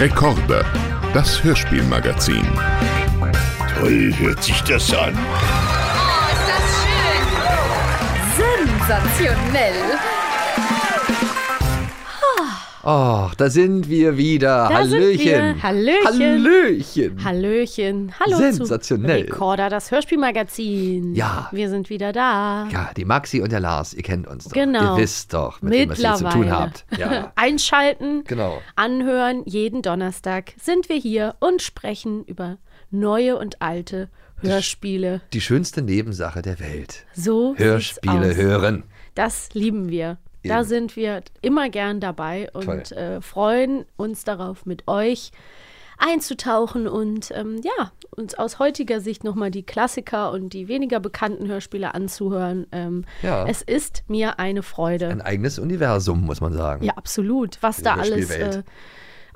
Rekorde, das Hörspielmagazin. Toll hört sich das an. Oh, ist das schön! Sensationell! Oh, da sind wir wieder. Da Hallöchen. wir. Hallöchen. Hallöchen. Hallöchen. Hallo Sensationell. zu Recorder, das Hörspielmagazin. Ja. Wir sind wieder da. Ja, die Maxi und der Lars, ihr kennt uns doch. Genau. Ihr wisst doch, mit wem was ihr zu tun habt. Ja. Einschalten, Genau. anhören. Jeden Donnerstag sind wir hier und sprechen über neue und alte Hörspiele. Die schönste Nebensache der Welt. So Hörspiele hören. Das lieben wir. Da sind wir immer gern dabei und äh, freuen uns darauf, mit euch einzutauchen und ähm, ja, uns aus heutiger Sicht nochmal die Klassiker und die weniger bekannten Hörspiele anzuhören. Ähm, Ja. Es ist mir eine Freude. Ein eigenes Universum, muss man sagen. ja, absolut. Was Die da alles äh,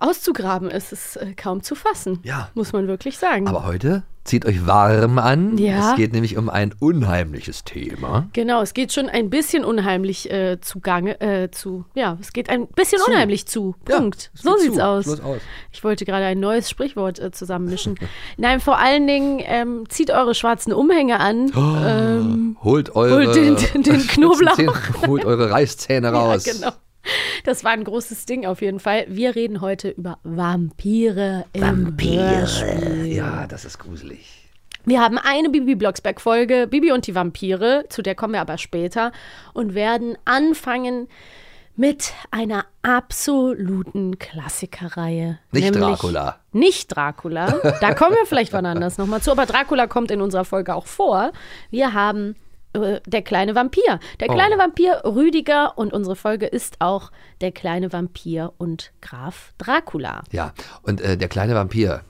auszugraben ist, ist äh, kaum zu fassen. Ja. Muss man wirklich sagen. Aber heute zieht euch warm an. Ja. Es geht nämlich um ein unheimliches Thema. Genau, es geht schon ein bisschen unheimlich äh, zugange, äh, zu, ja, es geht ein bisschen unheimlich zu. Ja, Punkt. es so sieht's zu. aus. Aus. Ich wollte gerade ein neues Sprichwort äh, zusammenmischen. Nein, vor allen Dingen ähm, zieht eure schwarzen Umhänge an. ähm, Holt eure Holt den- den Knoblauch. Spitzenzähne- Holt eure Reißzähne raus. Ja, genau. Das war ein großes Ding auf jeden Fall. Wir reden heute über Vampire im Hörspiel. Ja, das ist gruselig. Wir haben eine Bibi Blocksberg-Folge, Bibi und die Vampire, zu der kommen wir aber später, und werden anfangen mit einer absoluten Klassikerreihe. Nicht Dracula. Nicht Dracula. Da kommen wir vielleicht wann anders nochmal zu, aber Dracula kommt in unserer Folge auch vor. Wir haben äh, der kleine Vampir. Der Oh. kleine Vampir Rüdiger und unsere Folge ist auch der kleine Vampir und Graf Dracula. Ja, und äh, der kleine Vampir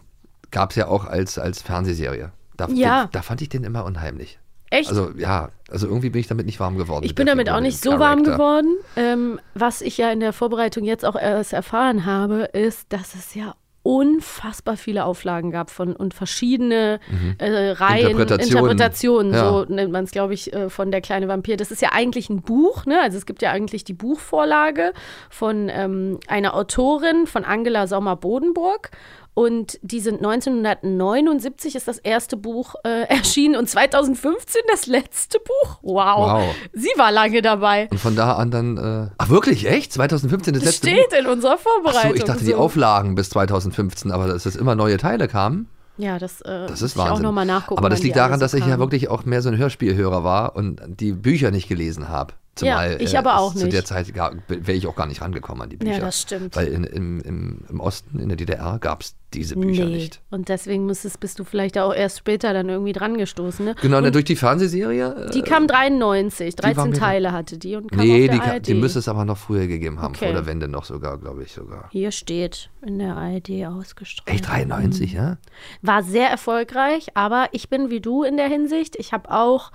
gab es ja auch als, als Fernsehserie. Da, Ja. den, da fand ich den immer unheimlich. Echt? Also ja, also irgendwie bin ich damit nicht warm geworden. Ich bin damit Figur, auch nicht so warm Charakter. geworden. Ähm, was ich ja in der Vorbereitung jetzt auch erst erfahren habe, ist, dass es ja unfassbar viele Auflagen gab von und verschiedene äh, Reihen, Interpretationen. Interpretationen, Ja. so nennt man es, glaube ich, äh, von Der kleine Vampir. Das ist ja eigentlich ein Buch, ne? Also es gibt ja eigentlich die Buchvorlage von ähm, einer Autorin, von Angela Sommer-Bodenburg. Und die sind 1979 ist das erste Buch äh, erschienen und 2015 das letzte Buch. Wow. Wow. Sie war lange dabei. Und von da an dann. Äh, ach wirklich, echt? 2015 das Das letzte steht Buch? in unserer Vorbereitung. Achso, ich dachte die so. Auflagen bis 2015, aber dass es immer neue Teile kamen, Ja, das, äh, das ist Wahnsinn. auch nochmal nachgucken. aber das liegt die daran, so dass ich ja wirklich auch mehr so ein Hörspielhörer war und die Bücher nicht gelesen habe. Zumal, ich äh, aber auch es Zu nicht. der Zeit wäre ich auch gar nicht rangekommen an die Bücher. Ja, das stimmt. Weil in, im, im, im Osten, in der DDR, gab es diese Bücher nee. nicht. Und deswegen musstest, bist du vielleicht auch erst später dann irgendwie dran gestoßen. Ne? Genau, und ne, durch die Fernsehserie. Äh, die kam 93, war 13 mir- Teile hatte die und kam nee, auf die, der ARD. die müsste es aber noch früher gegeben haben, Okay. vor der Wende noch sogar, glaube ich sogar. Hier steht in der ARD ausgestrahlt. Echt 93, ja? War sehr erfolgreich, aber ich bin wie du in der Hinsicht. Ich habe auch,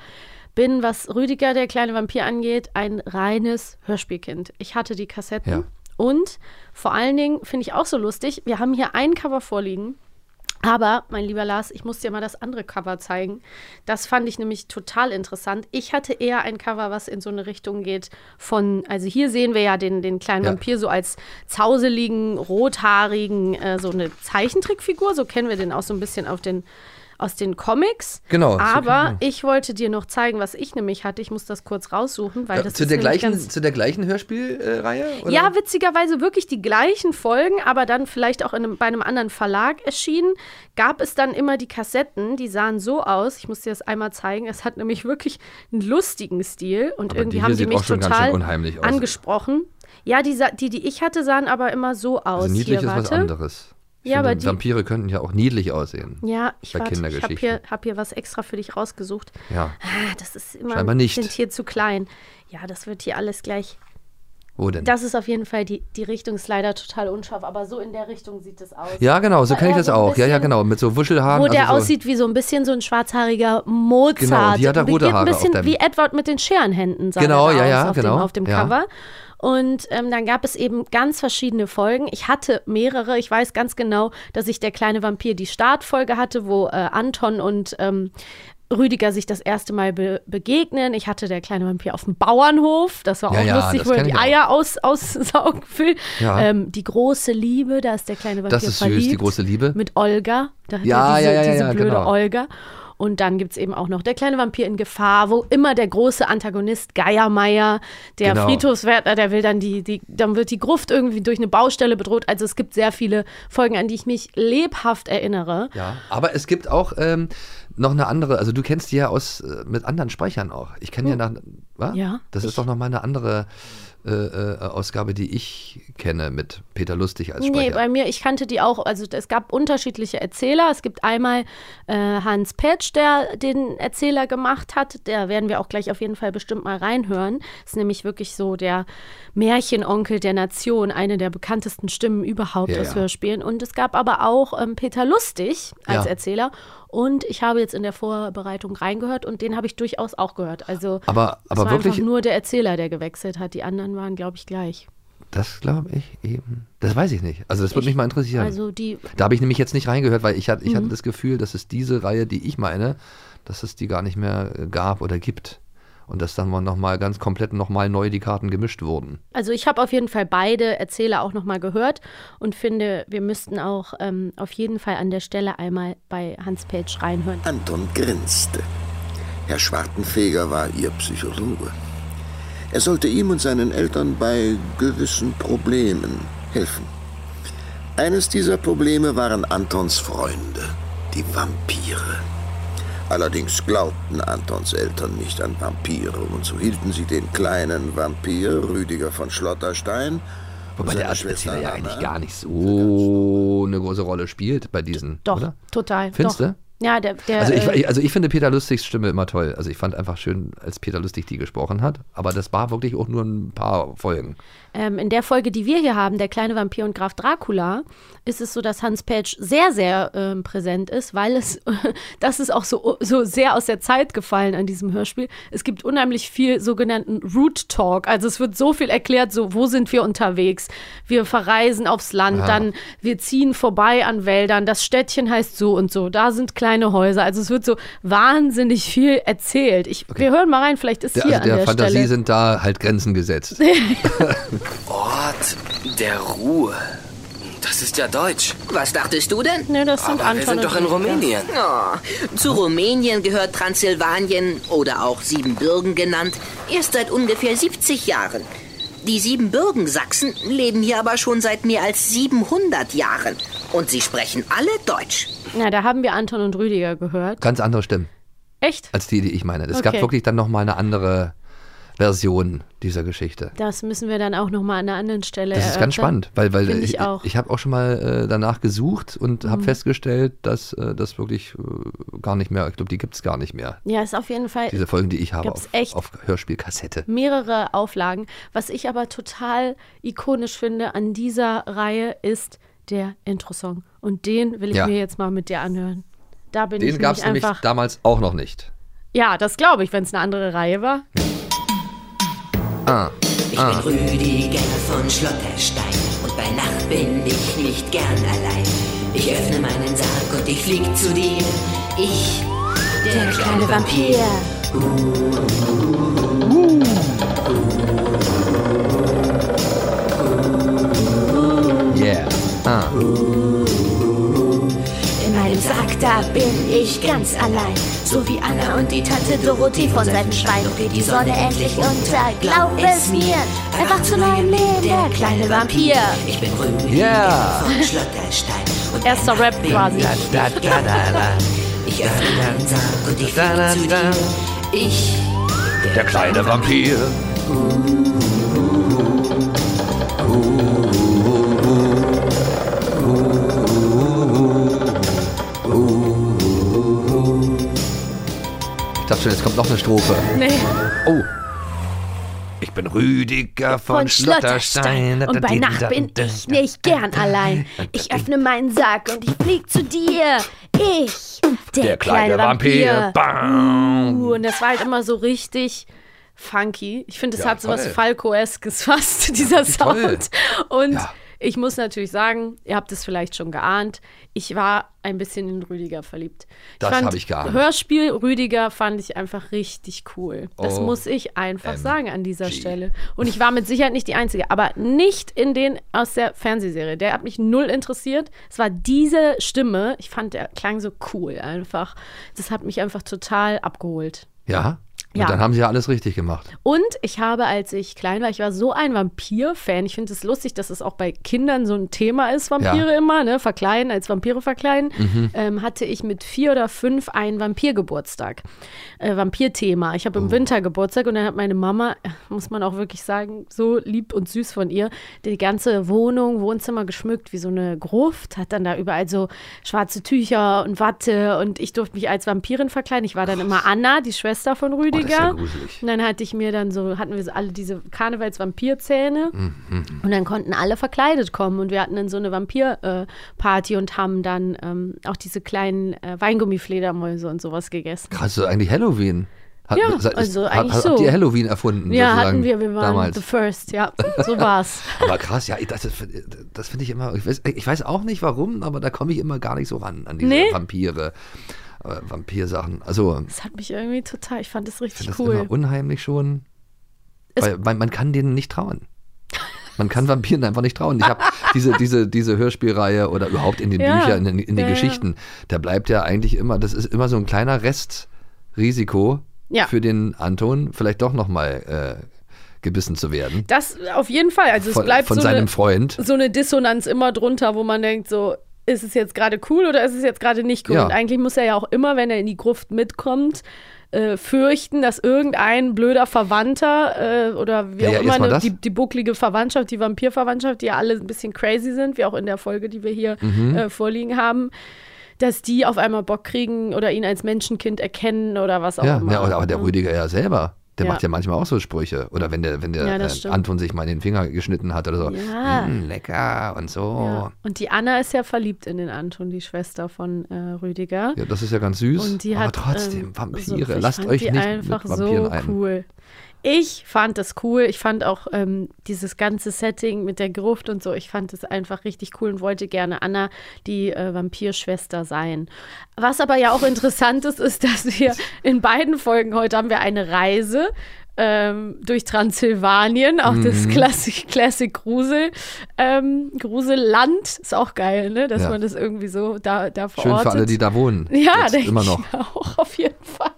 bin, was Rüdiger, der kleine Vampir angeht, ein reines Hörspielkind. Ich hatte die Kassetten Ja. und vor allen Dingen finde ich auch so lustig, wir haben hier ein Cover vorliegen. Aber, mein lieber Lars, ich muss dir mal das andere Cover zeigen. Das fand ich nämlich total interessant. Ich hatte eher ein Cover, was in so eine Richtung geht von, also hier sehen wir ja den, den kleinen Ja. Vampir so als zauseligen, rothaarigen, äh, so eine Zeichentrickfigur. So kennen wir den auch so ein bisschen auf den, aus den Comics. Genau, Aber kennen ich wollte dir noch zeigen, was ich nämlich hatte. Ich muss das kurz raussuchen, weil Ja, das zu, ist der gleichen, zu der gleichen Hörspielreihe? oder? ja, witzigerweise wirklich die gleichen Folgen, aber dann vielleicht auch in einem, bei einem anderen Verlag erschienen, gab es dann immer die Kassetten, die sahen so aus. Ich muss dir das einmal zeigen. Es hat nämlich wirklich einen lustigen Stil und Aber irgendwie die haben die mich total angesprochen. Ja, die, die, die ich hatte, sahen aber immer so aus. Also niedlich hier, ist was warte. anderes. Ich Ja, finde, aber die- Vampire könnten ja auch niedlich aussehen. Ja, ich habe hier, hab hier was extra für dich rausgesucht. Ja. Ah, das ist immer Scheinbar nicht. sind hier zu klein. Ja, das wird hier alles gleich Wo denn? Das ist auf jeden Fall, die, die Richtung ist leider total unscharf, aber so in der Richtung sieht es aus. ja, genau, so kenne ich das so auch. Ja, ja, bisschen- genau. Mit so Wuschelhaaren. Wo der also so, aussieht wie so ein bisschen so ein schwarzhaariger Mozart. Genau, die hat da rote Haare ein bisschen wie Edward mit den Scherenhänden sah Genau, der ja, aus ja, auf genau, dem, auf dem ja. Cover. Und ähm, dann gab es eben ganz verschiedene Folgen. Ich hatte mehrere. Ich weiß ganz genau, dass ich der kleine Vampir die Startfolge hatte, wo äh, Anton und ähm, Rüdiger sich das erste Mal be begegnen. Ich hatte der kleine Vampir auf dem Bauernhof. Das war Ja, auch ja, lustig, das wo er die. Eier aus, aussaugen will. Ja. Ähm, die große Liebe, da ist der kleine Vampir Das ist verliebt. süß, die große Liebe. Mit Olga. Da hat Ja, er diese, ja, ja, diese ja, blöde genau. Olga. Und dann gibt es eben auch noch der kleine Vampir in Gefahr, wo immer der große Antagonist Geiermeier, der Genau. Friedhofswärter, der will dann die, die, dann wird die Gruft irgendwie durch eine Baustelle bedroht. Also es gibt sehr viele Folgen, an die ich mich lebhaft erinnere. Ja, aber es gibt auch ähm, noch eine andere, also du kennst die ja aus äh, mit anderen Sprechern auch. Ich kenne ja nach, was? Ja, Das ist doch noch mal eine andere äh, äh, Ausgabe, die ich kenne mit Peter Lustig als Nee, Sprecher. bei mir, ich kannte die auch, also es gab unterschiedliche Erzähler. Es gibt einmal äh, Hans Petsch, der den Erzähler gemacht hat. Da werden wir auch gleich auf jeden Fall bestimmt mal reinhören. Ist nämlich wirklich so der Märchenonkel der Nation, eine der bekanntesten Stimmen überhaupt Ja, aus ja. Hörspielen. Und es gab aber auch ähm, Peter Lustig als Ja. Erzähler. Und ich habe jetzt in der Vorbereitung reingehört und den habe ich durchaus auch gehört. Also aber es aber war wirklich, nur der Erzähler, der gewechselt hat. Die anderen waren, glaube ich, gleich. das glaube ich eben. Das weiß ich nicht. Also das würde mich mal interessieren. Also die da habe ich nämlich jetzt nicht reingehört, weil ich, hatte, ich Mhm. hatte das Gefühl, dass es diese Reihe, die ich meine, dass es die gar nicht mehr äh, gab oder gibt. Und dass dann noch mal ganz komplett noch mal neu die Karten gemischt wurden. Also ich habe auf jeden Fall beide Erzähler auch nochmal gehört und finde, wir müssten auch ähm, auf jeden Fall an der Stelle einmal bei Hans Page reinhören. Anton grinste. Herr Schwartenfeger war ihr Psychologe. Er sollte ihm und seinen Eltern bei gewissen Problemen helfen. Eines dieser Probleme waren Antons Freunde, die Vampire. Allerdings glaubten Antons Eltern nicht an Vampire und so hielten sie den kleinen Vampir, Rüdiger von Schlotterstein, Wobei der seine Schwester Erzähler ja eigentlich gar nicht so eine große Rolle spielt bei diesen, Doch, oder? total. Findest du? Ja, der, der Also äh, ich, also ich finde Peter Lustigs Stimme immer toll. Also ich fand einfach schön, als Peter Lustig die gesprochen hat. Aber das war wirklich auch nur ein paar Folgen. ähm, in der Folge, die wir hier haben, der kleine Vampir und Graf Dracula, ist es so, dass Hans Page sehr, sehr ähm, präsent ist, weil es, das ist auch so, so sehr aus der Zeit gefallen an diesem Hörspiel. Es gibt unheimlich viel sogenannten Root Talk. Also es wird so viel erklärt, so wo sind wir unterwegs? Wir verreisen aufs Land, Ja. dann wir ziehen vorbei an Wäldern. Das Städtchen heißt so und so. Da sind kleine Häuser. Also es wird so wahnsinnig viel erzählt. Ich, Wir hören mal rein, vielleicht ist Der, hier also an der der Fantasie Stelle. sind da halt Grenzen gesetzt. Ort der Ruhe. Das ist ja Deutsch. Was dachtest du denn? Ne, das sind Aber Anton wir sind und doch in. Rumänien. Oh, zu Rumänien gehört Transsilvanien oder auch Siebenbürgen genannt, erst seit ungefähr 70 Jahren. Die Siebenbürgen-Sachsen leben hier aber schon seit mehr als 700 Jahren. Und sie sprechen alle Deutsch. Na, da haben wir Anton und Rüdiger gehört. Ganz andere Stimmen Echt? als die, die ich meine. Es Okay. gab wirklich dann nochmal eine andere Version dieser Geschichte. Das müssen wir dann auch noch mal an einer anderen Stelle Das ist ganz spannend, weil, weil ich, ich auch. Mhm. ich habe auch schon mal äh, danach gesucht und habe festgestellt, dass äh, das wirklich äh, gar nicht mehr, ich glaube, die gibt es gar nicht mehr. Ja, ist auf jeden Fall Diese Folgen, die ich habe auf, echt? auf Hörspielkassette. mehrere Auflagen. Was ich aber total ikonisch finde an dieser Reihe ist der Intro-Song. Und den will ich Ja. mir jetzt mal mit dir anhören. Da bin ich Den gab es nämlich damals auch noch nicht. Ja, das glaube ich, wenn es eine andere Reihe war. Ah, Ich bin Rüdiger von Schlotterstein und bei Nacht bin ich nicht gern allein. Ich öffne meinen Sarg und ich flieg zu dir. Ich, der, kleine Vampir. yeah. In meinem Sarg, da bin ich ganz allein. So wie Anna und die Tante Dorothee von. Und geht die Sonne endlich unter, glaub es mir. Erwacht zu neuem Leben, der kleine Vampir. Ich bin Rüdiger Yeah. von Schlotterstein. Und Erster Rap quasi. ich nicht gern allein. Ich öffne meinen Sarg und ich flieg zu dir. Ich, Der kleine Vampir. Ich schon, jetzt kommt noch eine Strophe. Nee. Oh. Ich bin Rüdiger von, Von Schlotterstein. Und bei Nacht bin ich nicht gern allein. Ich öffne meinen Sack und ich flieg zu dir. Ich, der, Der kleine Vampir. Bam. Uh, und das war halt immer so richtig funky. Ich finde, es Ja, hat so was. Falco-eskes fast, dieser toll. Sound. Und Ja. Ich muss natürlich sagen, ihr habt es vielleicht schon geahnt, ich war ein bisschen in Rüdiger verliebt. Das fand hab ich geahnt. Hörspiel Rüdiger fand ich einfach richtig cool. Das Oh, muss ich einfach sagen an dieser. Stelle. Und ich war mit Sicherheit nicht die Einzige, aber nicht in den aus der Fernsehserie. Der hat mich null interessiert. Es war diese Stimme, ich fand, der klang so cool einfach. Das hat mich einfach total abgeholt. Ja? Und Ja. dann haben sie ja alles richtig gemacht. Und ich habe, als ich klein war, ich war so ein Vampir-Fan. Ich finde es lustig, dass es auch bei Kindern so ein Thema ist, Vampire Ja. immer, ne? Verkleiden, als Vampire verkleiden. Mhm. Ähm, hatte ich mit vier oder fünf einen Vampirgeburtstag. Äh, Vampirthema. Ich Oh. habe im Winter Geburtstag und dann hat meine Mama, äh, muss man auch wirklich sagen, so lieb und süß von ihr, die ganze Wohnung, Wohnzimmer geschmückt wie so eine Gruft, hat dann da überall so schwarze Tücher und Watte und ich durfte mich als Vampirin verkleiden. Ich war dann immer Anna, die Schwester von Oh, das Rüdiger. ist gruselig. Und dann hatte ich mir dann so, hatten wir so alle diese Karnevals-Vampirzähne. Mhm. Und dann konnten alle verkleidet kommen. Und wir hatten dann so eine Vampir-Party und haben dann ähm, auch diese kleinen äh, Weingummifledermäuse und sowas gegessen. Krass, so eigentlich Halloween. Hat, Ja, also hat, eigentlich hat, so. Habt ihr Halloween erfunden? Ja, hatten wir, wir waren damals. the first, ja, so war's. Aber krass, ja, das, ist- das finde ich immer, ich weiß, ich weiß auch nicht warum, aber da komme ich immer gar nicht so ran an diese Nee? Vampire, äh, Vampirsachen. Also, Das hat mich irgendwie total, ich fand das ich richtig das cool. immer unheimlich schon, Es- weil man, man kann denen nicht trauen. Man kann Vampiren einfach nicht trauen. Ich habe diese, diese, diese Hörspielreihe oder überhaupt in den Ja, Büchern, in, den- in den ja. Geschichten, da bleibt ja eigentlich immer, das ist immer so ein kleiner Restrisiko Ja. für den Anton, vielleicht doch nochmal äh, gebissen zu werden. Das auf jeden Fall. Also es Von, bleibt von so seinem eine, Freund. so eine Dissonanz immer drunter, wo man denkt, so, ist es jetzt gerade cool oder ist es jetzt gerade nicht cool? Ja. Und eigentlich muss er ja auch immer, wenn er in die Gruft mitkommt, äh, fürchten, dass irgendein blöder Verwandter äh, oder wie Ja, auch ja, immer ne, die, die bucklige Verwandtschaft, die Vampirverwandtschaft, die ja alle ein bisschen crazy sind, wie auch in der Folge, die wir hier Mhm. äh, vorliegen haben, dass die auf einmal Bock kriegen oder ihn als Menschenkind erkennen oder was auch Ja, immer. ja, aber der ne? Rüdiger ja selber. Der Ja. macht ja manchmal auch so Sprüche. Oder wenn der, wenn der Ja, äh. Anton sich mal in den Finger geschnitten hat oder so. Ja. "Mm, lecker und so. Ja. Ja. Und die Anna ist ja verliebt in den Anton, die Schwester von äh, Rüdiger. das ist ja ganz süß. Und die aber hat trotzdem, ähm, Vampire. so, Lasst euch nicht einfach mit Vampiren so ein. Ich fand das cool. Ich fand auch ähm, dieses ganze Setting mit der Gruft und so, ich fand es einfach richtig cool und wollte gerne Anna die äh, Vampirschwester sein. Was aber ja auch interessant ist, ist, dass wir in beiden Folgen heute haben wir eine Reise ähm, durch Transsilvanien, auch das Mhm. Classic, Classic Grusel, ähm, Gruselland. Ist auch geil, ne? dass Ja. man das irgendwie so da, da Schön verortet. für alle, die da wohnen. Ja, denke immer ich noch. mir auch auf jeden Fall.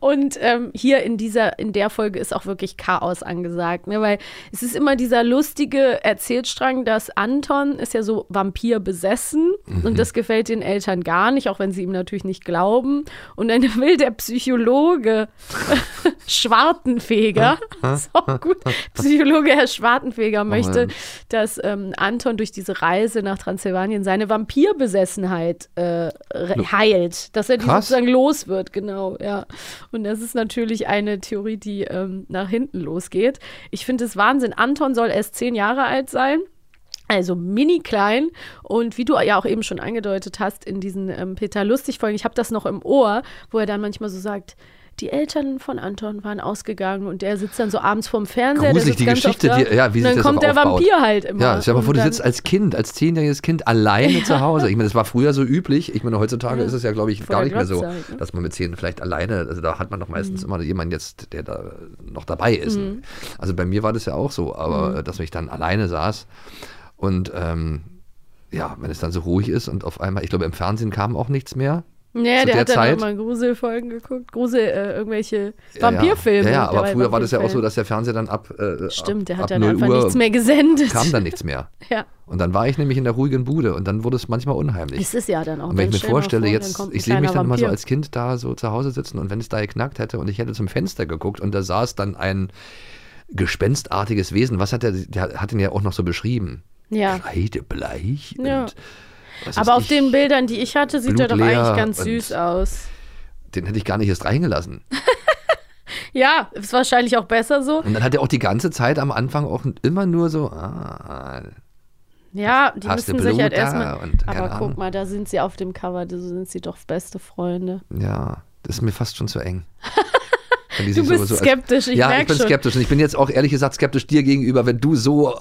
Und ähm, hier in dieser, in der Folge ist auch wirklich Chaos angesagt, ne? weil es ist immer dieser lustige Erzählstrang, dass Anton ist ja so Vampir besessen Mhm. und das gefällt den Eltern gar nicht, auch wenn sie ihm natürlich nicht glauben. Und dann will der Psychologe Schwartenfeger, ist auch gut, Psychologe Herr Schwartenfeger möchte, Mann. dass ähm, Anton durch diese Reise nach Transsilvanien seine Vampirbesessenheit äh, heilt, dass er die Krass. sozusagen los wird, genau, ja. Und das ist natürlich eine Theorie, die ähm, nach hinten losgeht. Ich finde es Wahnsinn. Anton soll erst zehn Jahre alt sein. Also mini klein und wie du ja auch eben schon angedeutet hast in diesen ähm, Peter Lustig Folgen, ich habe das noch im Ohr, wo er dann manchmal so sagt, die Eltern von Anton waren ausgegangen und der sitzt dann so abends vorm Fernseher. Gruselig, die Geschichte, da. die- ja, wie und sich dann das kommt der aufbaut. Vampir halt immer. Ja, stell mal vor, du sitzt als Kind, als zehnjähriges Kind alleine zu Hause. Ich meine, das war früher so üblich. Ich meine, heutzutage Ja. ist es ja, glaube ich, Vor gar nicht mehr so, ne? dass man mit zehn vielleicht alleine, also da hat man doch meistens Mhm. immer jemanden jetzt, der da noch dabei ist. Mhm. Also bei mir war das ja auch so, aber Mhm. dass ich dann alleine saß und ähm, ja, wenn es dann so ruhig ist und auf einmal, ich glaube, im Fernsehen kam auch nichts mehr. Ja, zu der der hat dann Zeit. immer Gruselfolgen geguckt. Grusel, äh, irgendwelche Ja, Vampirfilme. Ja, ja, Der aber früher war das ja auch so, dass der Fernseher dann ab. Äh, Stimmt, der ab, hat ab dann 0 einfach Uhr nichts mehr gesendet. Kam dann nichts mehr. Ja. Und dann war ich nämlich in der ruhigen Bude und dann wurde es manchmal unheimlich. Ist es ja dann auch. Und wenn Dann ich mir vorstelle, vor, dann jetzt, ich sehe mich dann mal so Vampir. als Kind da so zu Hause sitzen und wenn es da geknackt hätte und ich hätte zum Fenster geguckt und da saß dann ein gespenstartiges Wesen, was hat der, der hat ihn ja auch noch so beschrieben. Ja. Kreidebleich Ja. und Aber auf ich, den Bildern, die ich hatte, sieht er doch eigentlich ganz süß aus. den hätte ich gar nicht erst reingelassen. Ja, ist wahrscheinlich auch besser so. Und dann hat er auch die ganze Zeit am Anfang auch immer nur so, ah, Ja, die müssen sich halt erstmal. Aber guck Ahnung. mal, da sind sie auf dem Cover, da sind sie doch beste Freunde. ja, das ist mir fast schon zu eng. Du bist sowieso als- skeptisch, ich Ja, ich bin schon. skeptisch. Und ich bin jetzt auch ehrlich gesagt skeptisch dir gegenüber, wenn du so äh,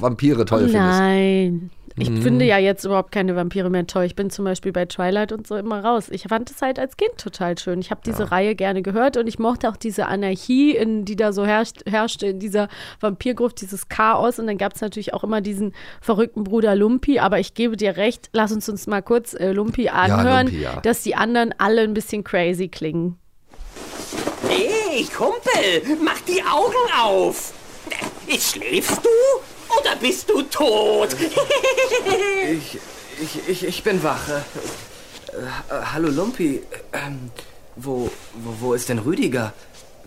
Vampire toll findest. Nein. Ich Mhm. finde ja jetzt überhaupt keine Vampire mehr toll. Ich bin zum Beispiel bei Twilight und so immer raus. Ich fand es halt als Kind total schön. Ich habe diese Reihe gerne gehört und ich mochte auch diese Anarchie, in, die da so herrscht, herrschte in dieser Vampirgruft, dieses Chaos. Und dann gab es natürlich auch immer diesen verrückten Bruder Lumpi. Aber ich gebe dir recht, lass uns uns mal kurz äh, Lumpi anhören, Lumpi, ja. dass die anderen alle ein bisschen crazy klingen. Hey, Kumpel, mach die Augen auf. Schläfst du oder bist du tot? Ich, ich, ich, ich bin wach. Äh, äh, hallo Lumpi. Ähm, wo, wo, wo ist denn Rüdiger?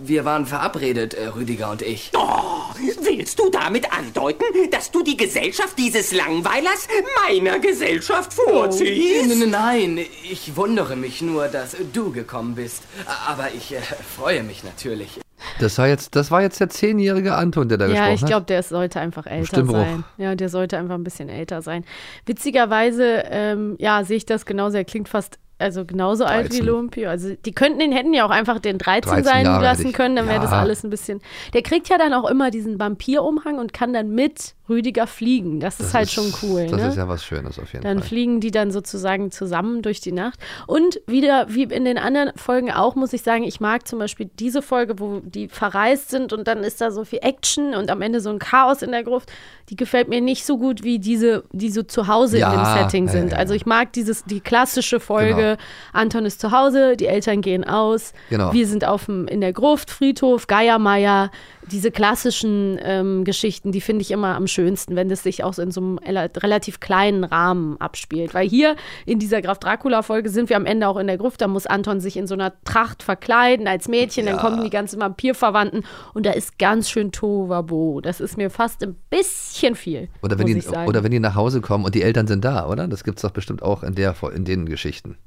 Wir waren verabredet, äh, Rüdiger und ich. Oh, willst du damit andeuten, dass du die Gesellschaft dieses Langweilers meiner Gesellschaft vorziehst? N- Nein, ich wundere mich nur, dass du gekommen bist. Aber ich äh, freue mich natürlich. Das war jetzt, das war jetzt der zehnjährige Anton, der da Ja, gesprochen ich hat. glaube, der sollte einfach älter Stimmbruch. sein. Ja, der sollte einfach ein bisschen älter sein. Witzigerweise, ähm, ja, sehe ich das genauso. Er klingt fast also genauso alt wie 13. Lumpio. Also die könnten den hätten ja auch einfach den 13, 13 sein Jahre lassen ich. können, dann wäre das Ja. alles ein bisschen. Der kriegt ja dann auch immer diesen Vampirumhang und kann dann mit Rüdiger fliegen. Das, ist halt schon cool. Das ne? ist ja was Schönes auf jeden Dann Fall. fliegen die dann sozusagen zusammen durch die Nacht. Und wieder, wie in den anderen Folgen auch, muss ich sagen, ich mag zum Beispiel diese Folge, wo die verreist sind und dann ist da so viel Action und am Ende so ein Chaos in der Gruft. Die gefällt mir nicht so gut wie diese, die so zu Hause in Ja, dem Setting sind. ja, ja. Also ich mag dieses, die klassische Folge, Genau. Anton ist zu Hause, die Eltern gehen aus, Genau. wir sind auf dem, in der Gruft, Friedhof, Geiermeier, diese klassischen ähm, Geschichten, die finde ich immer am schönsten, wenn das sich auch in so einem rela- relativ kleinen Rahmen abspielt. Weil hier in dieser Graf Dracula-Folge sind wir am Ende auch in der Gruft, da muss Anton sich in so einer Tracht verkleiden als Mädchen, dann kommen die ganzen Vampirverwandten und da ist ganz schön Tohuwabo. Das ist mir fast ein bisschen viel, Oder wenn, die, oder wenn die nach Hause kommen und die Eltern sind da, oder? Das gibt es doch bestimmt auch in, der, in den Geschichten.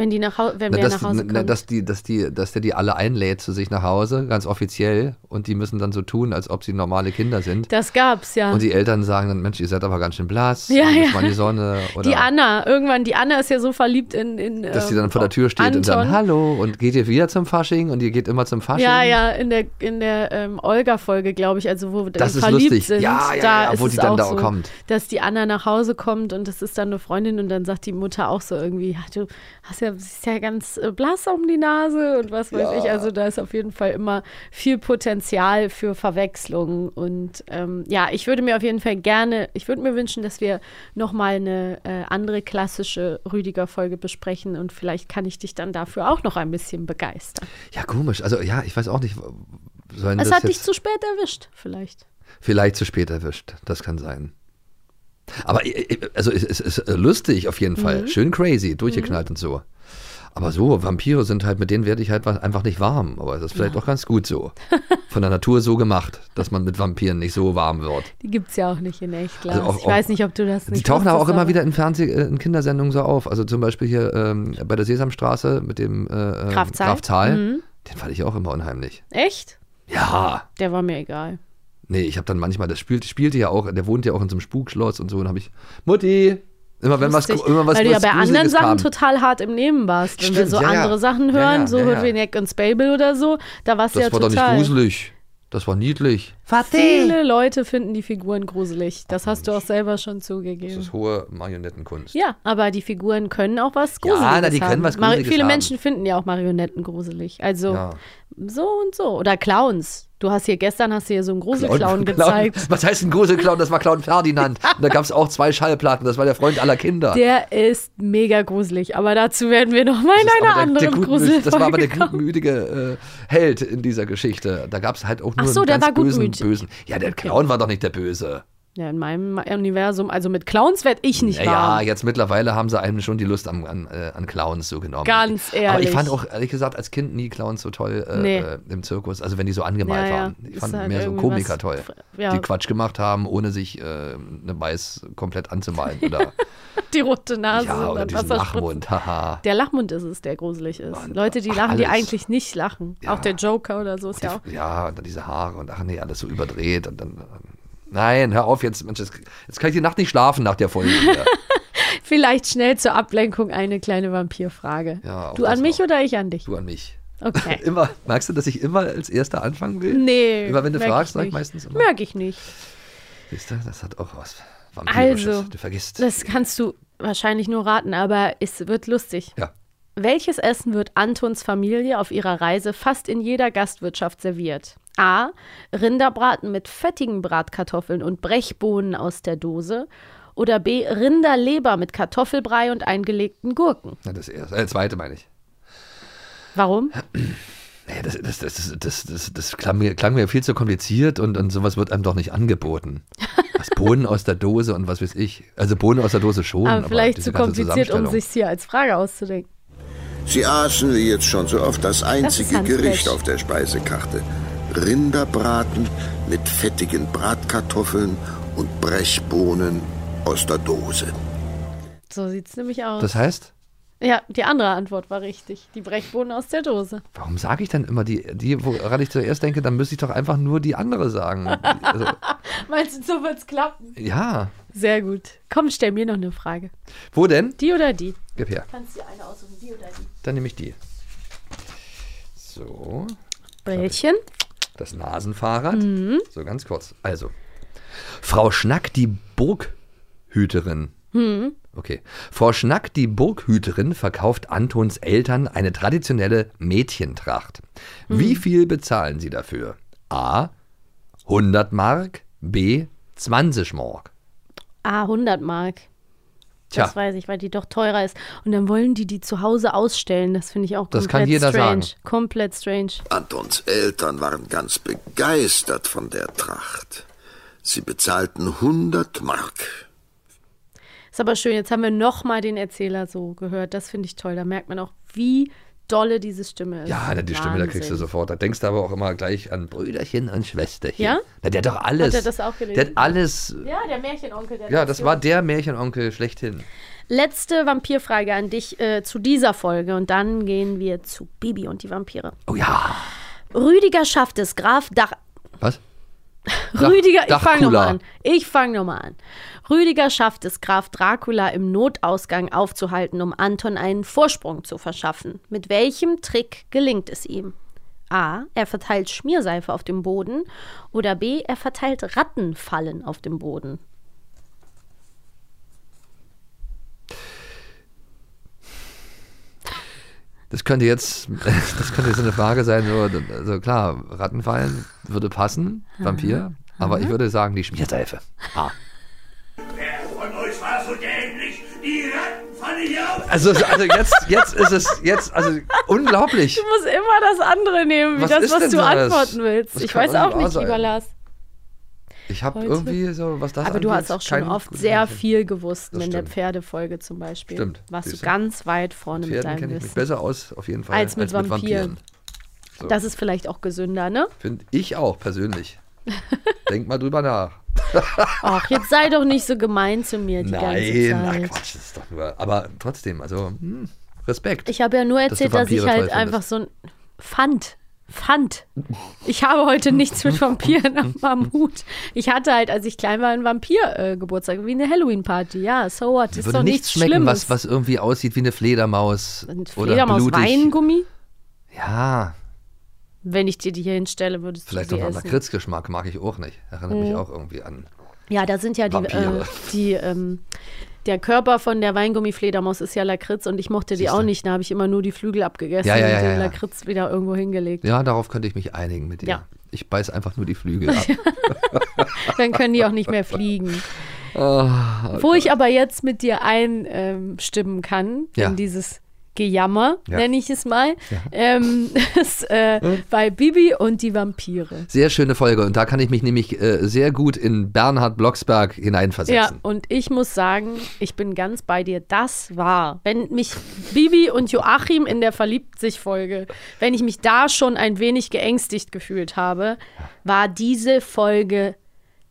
Wenn die nach, Hau wenn Na, wer dass, nach Hause na, kommt. dass, die, dass, die, dass der die alle einlädt zu sich nach Hause, ganz offiziell, und die müssen dann so tun, als ob sie normale Kinder sind. das gab's, ja. Und die Eltern sagen dann, Mensch, ihr seid aber ganz schön blass, Ja, und ja. mal die Sonne. Oder die Anna, irgendwann, die Anna ist ja so verliebt in. in dass sie ähm, dann vor der Tür steht und dann, Anton. hallo, und geht ihr wieder zum Fasching und ihr geht immer zum Fasching. Ja, ja, in der, in der ähm, Olga-Folge, glaube ich, also wo Das ist verliebt lustig. sind, Ja, ja, da ja, wo die dann auch da so, kommt. dass die Anna nach Hause kommt und das ist dann eine Freundin und dann sagt die Mutter auch so irgendwie, ja, du hast ja, siehst ja ganz äh, blass um die Nase und was weiß ich. Also da ist auf jeden Fall immer viel Potenzial für Verwechslungen und ähm, ja, ich würde mir auf jeden Fall gerne, ich würde mir wünschen, dass wir nochmal eine äh, andere klassische Rüdiger-Folge besprechen und vielleicht kann ich dich dann dafür auch noch ein bisschen begeistern. Ja, komisch. Also ja, ich weiß auch nicht, Es hat dich zu spät erwischt, vielleicht. vielleicht zu spät erwischt. Das kann sein. Aber äh, äh, also es es ist äh, lustig auf jeden Mhm. Fall. Schön crazy, durchgeknallt und so. Aber so, Vampire sind halt, mit denen werde ich halt einfach nicht warm. Aber das ist vielleicht auch ganz gut so. Von der Natur so gemacht, dass man mit Vampiren nicht so warm wird. Die gibt es ja auch nicht in echt. Also auch- ich weiß auch- nicht, ob du das nicht Die tauchen aber auch immer wieder in Fernseh, in Kindersendungen so auf. Also zum Beispiel hier ähm, bei der Sesamstraße mit dem äh, äh, Graf Zahl? Graf Zahl. Mhm. Den fand ich auch immer unheimlich. Echt? Ja. Der war mir egal. Nee, ich habe dann manchmal, das spielt, spielte ja auch, der wohnt ja auch in so einem Spukschloss und so, und habe ich, Mutti, immer wenn was, immer was Weil du ja was bei anderen Sachen kam. total hart im Nehmen warst. Wenn wir Stimmt, so ja, ja. andere Sachen Ja, hören, ja, so ja, ja. Hurtwieneck und Spable oder so, da warst du Das ja war doch total. nicht gruselig. Das war niedlich. Viele Leute finden die Figuren gruselig. Das hast du auch selber schon Das zugegeben. ist hohe Marionettenkunst. Ja, aber die Figuren können auch was Ja, Gruseliges na, die können haben. was Mar- Gruseliges Viele haben. Menschen finden ja auch Marionetten gruselig. Also Ja. so und so. Oder Clowns. Du hast hier gestern hast du hier so einen Gruselclown gezeigt. Was heißt ein Gruselclown? Das war Clown Ferdinand. Und da gab es auch zwei Schallplatten. Das war der Freund aller Kinder. Der ist mega gruselig, aber dazu werden wir noch mal in einer der, der anderen gutmüt- Gruselfolge Das war aber der gutmütige äh, Held in dieser Geschichte. Da gab es halt auch nur Ach so, einen der ganz war bösen, gutmütig. bösen. Ja, der Clown war doch nicht der Böse. Ja, in meinem Universum, also mit Clowns werde ich nicht Ja, warm. jetzt mittlerweile haben sie einem schon die Lust an, an, äh, an Clowns so genommen. Ganz Aber ich ehrlich. fand auch, ehrlich gesagt, als Kind nie Clowns so toll äh, Nee. äh, im Zirkus. Also wenn die so angemalt Ja, ja. waren. Ich fand halt mehr so Komiker was- toll. ja. Die Quatsch gemacht haben, ohne sich äh, eine Weiß komplett anzumalen. Oder, Die rote Nase ja, oder diesen. Lachmund. Haha. Der Lachmund ist es, der gruselig ist. Und- Leute, die ach, lachen, die alles. eigentlich nicht lachen. Ja. Auch der Joker oder so ist ja auch. Ja, und dann diese Haare und ach nee, alles so überdreht. Und dann, ähm, nein, hör auf jetzt. Mensch, jetzt, kann ich die Nacht nicht schlafen nach der Folge. Vielleicht schnell zur Ablenkung eine kleine Vampirfrage. Ja, auch du an mich noch. oder ich an dich? du an mich. Okay. Immer, merkst du, dass ich immer als Erster anfangen will? Nee. Immer wenn du fragst, sag ich nicht. meistens immer. Merke ich nicht. Siehst du, das hat auch was Vampirisches. Also, du vergisst. das kannst du wahrscheinlich nur raten, aber es wird lustig. ja. Welches Essen wird Antons Familie auf ihrer Reise fast in jeder Gastwirtschaft serviert? A. Rinderbraten mit fettigen Bratkartoffeln und Brechbohnen aus der Dose. Oder B. Rinderleber mit Kartoffelbrei und eingelegten Gurken. ja, das erste. Äh, zweite meine ich. Warum? Das, das, das, das, das, das, das klang, mir, klang mir viel zu kompliziert und, und sowas wird einem doch nicht angeboten. Was Bohnen aus der Dose und was weiß ich. Also Bohnen aus der Dose schon. aber vielleicht diese zu kompliziert, um sich hier als Frage auszudenken. Sie aßen wie jetzt schon so oft das einzige handfest. Gericht auf der Speisekarte. Rinderbraten mit fettigen Bratkartoffeln und Brechbohnen aus der Dose. So sieht es nämlich aus. Das heißt, ja, die andere Antwort war richtig. Die Brechbohnen aus der Dose. warum sage ich dann immer die, die, woran ich zuerst denke, dann müsste ich doch einfach nur die andere sagen. Also, Meinst du, so wird's klappen? ja. Sehr gut. Komm, stell mir noch eine Frage. Wo denn? Die oder die? Gib her. Kannst du eine aussuchen, die oder die? Dann nehme ich die. So, Bällchen. Das Nasenfahrrad. Mhm. So ganz kurz. Also, Frau Schnack, die Burghüterin. Mhm. Okay. Frau Schnack, die Burghüterin, verkauft Antons Eltern eine traditionelle Mädchentracht. Mhm. Wie viel bezahlen sie dafür? A. 100 Mark. B. 20 Mark. Ah, 100 Mark. Tja. Das weiß ich, weil die doch teurer ist. Und dann wollen die die zu Hause ausstellen. Das finde ich auch komplett Das kann jeder strange. sagen. Komplett strange. Antons Eltern waren ganz begeistert von der Tracht. Sie bezahlten 100 Mark. Ist aber schön, jetzt haben wir nochmal den Erzähler so gehört. Das finde ich toll. Da merkt man auch, wie dolle diese Stimme ist. Ja, die Stimme, da kriegst du Wahnsinn. sofort. Da denkst du aber auch immer gleich an Brüderchen und Schwesterchen. Ja? Na, der hat doch alles. Hat er das auch gelesen? Der hat alles. Ja, der Märchenonkel. Der Ja, das war der Märchenonkel schlechthin. Letzte Vampirfrage an dich äh, zu dieser Folge. Und dann gehen wir zu Bibi und die Vampire. Oh ja. Rüdiger schafft es, Graf Dach. Was? Dach- Rüdiger, ich fange nochmal an. Ich fange nochmal an. Rüdiger schafft es, Graf Dracula im Notausgang aufzuhalten, um Anton einen Vorsprung zu verschaffen. Mit welchem Trick gelingt es ihm? A. Er verteilt Schmierseife auf dem Boden. Oder B. Er verteilt Rattenfallen auf dem Boden. Das könnte jetzt, das könnte jetzt eine Frage sein, so, also klar, Rattenfallen würde passen, Vampir, aber ich würde sagen, die Schmierseife. Ah. Auf... Also, also jetzt, jetzt ist es, jetzt, also unglaublich. Du musst immer das andere nehmen, wie Was das, was du das? antworten willst. Das ich weiß auch nicht, sein. lieber Lars. Ich habe irgendwie so, was das Aber du angeht, hast auch schon oft sehr Händchen. viel gewusst Das in der. Pferdefolge zum Beispiel. Stimmt. Warst du du? ganz weit vorne mit Pferden deinem kenne ich mich Wissen. besser aus, auf jeden Fall, Als mit Vampiren. So. Das ist vielleicht auch gesünder, ne? Finde ich auch persönlich. Denk mal drüber nach. Ach, jetzt sei doch nicht so gemein zu mir die Nein, ganze ach Zeit. Quatsch, das ist doch nur. Aber trotzdem, also hm, Respekt. Ich habe ja nur dass erzählt, dass, ich Vampire halt einfach so ein Pfand. Pfand. Ich habe heute nichts mit Vampiren am Mammut. Ich hatte halt, als ich klein war, einen Vampir-Geburtstag, wie eine Halloween-Party. Ja, so what? Ist würde doch nichts schmecken, Schlimmes. was, was irgendwie aussieht wie eine Fledermaus. Ein oder Fledermaus blutig. Weingummi? Ja, Wenn ich dir die hier hinstelle, würdest vielleicht du noch sie mal. Lakritzgeschmack mag ich auch nicht. Erinnert mich auch irgendwie an. Ja, da sind ja die, äh, die ähm, der Körper von der Weingummi-Fledermaus ist ja Lakritz und ich mochte die Siehste. auch nicht. Da habe ich immer nur die Flügel abgegessen Ja, ja, ja, und den. Lakritz wieder irgendwo hingelegt. Ja, darauf könnte ich mich einigen mit dir. Ja. Ich beiß einfach nur die Flügel ab. Dann können die auch nicht mehr fliegen. Ah, Wo ich aber jetzt mit dir einstimmen kann, in dieses Gejammer, Ja. nenne ich es mal, ähm, ist äh, bei Bibi und die Vampire. Sehr schöne Folge und da kann ich mich nämlich äh, sehr gut in Bernhard Blocksberg Ja, hineinversetzen. und ich muss sagen, ich bin ganz bei dir. Das war, wenn mich Bibi und Joachim in der Verliebt-sich-Folge, wenn ich mich da schon ein wenig geängstigt gefühlt habe, war diese Folge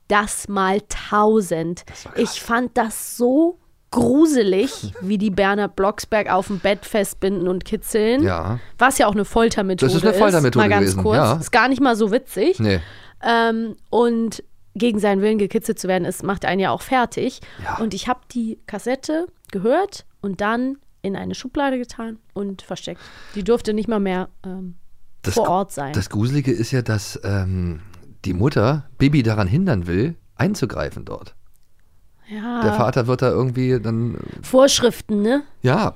das mal tausend. Ich fand das so gruselig, wie die Bernhard Blocksberg auf dem Bett festbinden und kitzeln. Ja. Was ja auch eine Foltermethode Das ist eine Foltermethode Mal ganz gewesen, kurz. ja. Ist gar nicht mal so witzig. Nee. Ähm, und gegen seinen Willen gekitzelt zu werden, ist, macht einen ja auch fertig. Ja. Und ich habe die Kassette gehört und dann in eine Schublade getan und versteckt. Die durfte nicht mal mehr ähm, Das vor Ort sein. Das Gruselige ist ja, dass ähm, die Mutter Bibi daran hindern will, einzugreifen dort. Ja, Der Vater wird da irgendwie dann, Vorschriften, ne? ja,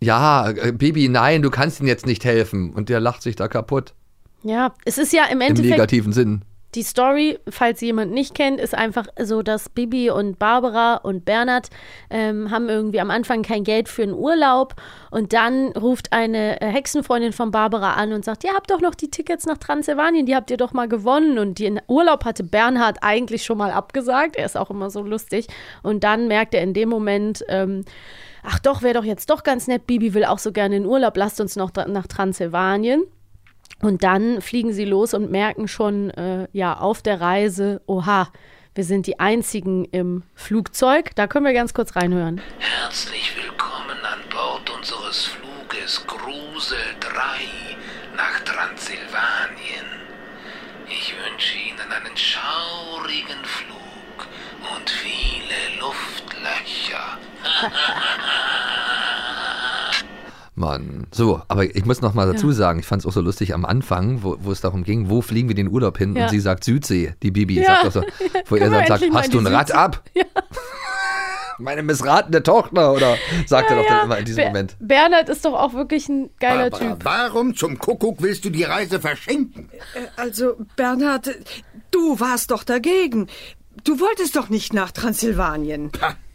ja, äh, Bibi, nein, du kannst ihm jetzt nicht helfen. Und der lacht sich da kaputt. Ja, es ist ja im Im Endeffekt negativen Sinn. Die Story, falls jemand nicht kennt, ist einfach so, dass Bibi und Barbara und Bernhard ähm, haben irgendwie am Anfang kein Geld für einen Urlaub und dann ruft eine äh, Hexenfreundin von Barbara an und sagt, ihr habt doch noch die Tickets nach Transsilvanien, die habt ihr doch mal gewonnen. Und den Urlaub hatte Bernhard eigentlich schon mal abgesagt, er ist auch immer so lustig. Und dann merkt er in dem Moment, ähm, ach doch, wäre doch jetzt doch ganz nett, Bibi will auch so gerne in Urlaub, lasst uns noch nach Transsilvanien. Und dann fliegen sie los und merken schon, äh, ja, auf der Reise, oha, wir sind die Einzigen im Flugzeug. Da können wir ganz kurz reinhören. Herzlich willkommen an Bord unseres Fluges Grusel 3 nach Transsilvanien. Ich wünsche Ihnen einen schaurigen Flug und viele Luftlöcher. Mann. So, aber ich muss noch mal dazu sagen, ich fand es auch so lustig am Anfang, wo, wo es darum ging, wo fliegen wir den Urlaub hin? Ja. Und sie sagt Südsee, die Bibi. Ja. Sagt doch so, wo er dann sagt, hast du ein Rad Südsee?" ab? Meine missratene Tochter, oder sagt er doch dann immer in diesem Ber- Moment. Bernhard ist doch auch wirklich ein geiler Barbara, Typ. warum zum Kuckuck willst du die Reise verschenken? Also, Bernhard, du warst doch dagegen. Du wolltest doch nicht nach Transsilvanien.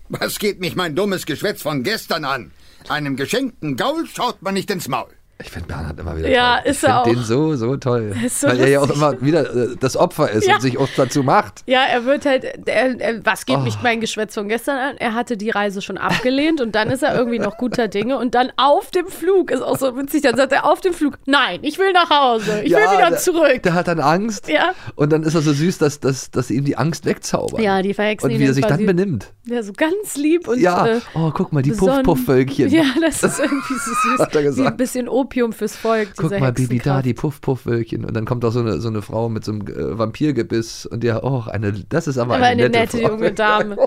Was geht mich mein dummes Geschwätz von gestern an? Einem geschenkten Gaul schaut man nicht ins Maul. Ich finde Bernhard immer wieder Ja, toll. ist ich er finde den so, so toll. So Weil er ja auch lustig. immer wieder äh, das Opfer ist Ja. und sich auch dazu macht. Ja, er wird halt, er, er, was geht Oh. mich mein Geschwätz von gestern an? Er hatte die Reise schon abgelehnt und dann ist er irgendwie noch guter Dinge und dann auf dem Flug, ist auch so witzig, dann sagt er auf dem Flug, nein, ich will nach Hause, ich will Ja, wieder der- zurück. Der hat dann Angst. Ja. Und dann ist er so süß, dass, dass, dass sie ihm die Angst wegzaubern. Ja, die verhexen Und wie er sich dann benimmt. Ja, so ganz lieb und Ja, äh, oh, guck mal, die. Puff-Puff-Wölkchen. Ja, das ist irgendwie so süß. Hat er gesagt. Wie ein bisschen Opium fürs Volk, Guck mal, Bibi, da, die Puff-Puff-Wölkchen. Und dann kommt auch so eine, so eine Frau mit so einem äh, Vampirgebiss. Und ja, oh, eine, das ist aber, Aber eine, eine nette Frau. junge Dame.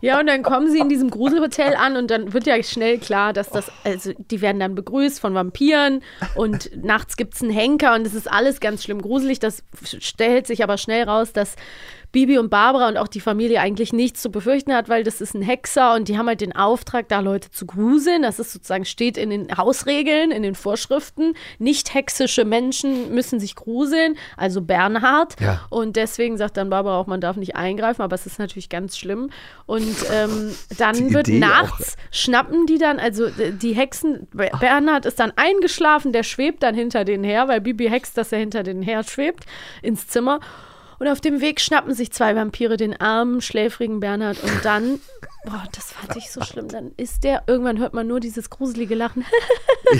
Ja, und dann kommen sie in diesem Gruselhotel an und dann wird ja schnell klar, dass das, also die werden dann begrüßt von Vampiren und nachts gibt es einen Henker und es ist alles ganz schlimm gruselig. Das stellt sich aber schnell raus, dass Bibi und Barbara und auch die Familie eigentlich nichts zu befürchten hat, weil das ist ein Hexer und die haben halt den Auftrag, da Leute zu gruseln. Das ist sozusagen, steht in den Hausregeln, in den Vorschriften. Nicht hexische Menschen müssen sich gruseln, also Bernhard. Ja. Und deswegen sagt dann Barbara auch, man darf nicht eingreifen, aber es ist natürlich ganz schlimm. Und ähm, dann Die wird Idee nachts, schnappen die dann, also die Hexen, Ber- Bernhard ist dann eingeschlafen, der schwebt dann hinter denen her, weil Bibi hext, dass er hinter denen her schwebt, ins Zimmer. Und auf dem Weg schnappen sich zwei Vampire den armen, schläfrigen Bernhard und dann, boah, das fand ich so schlimm, dann ist der, irgendwann hört man nur dieses gruselige Lachen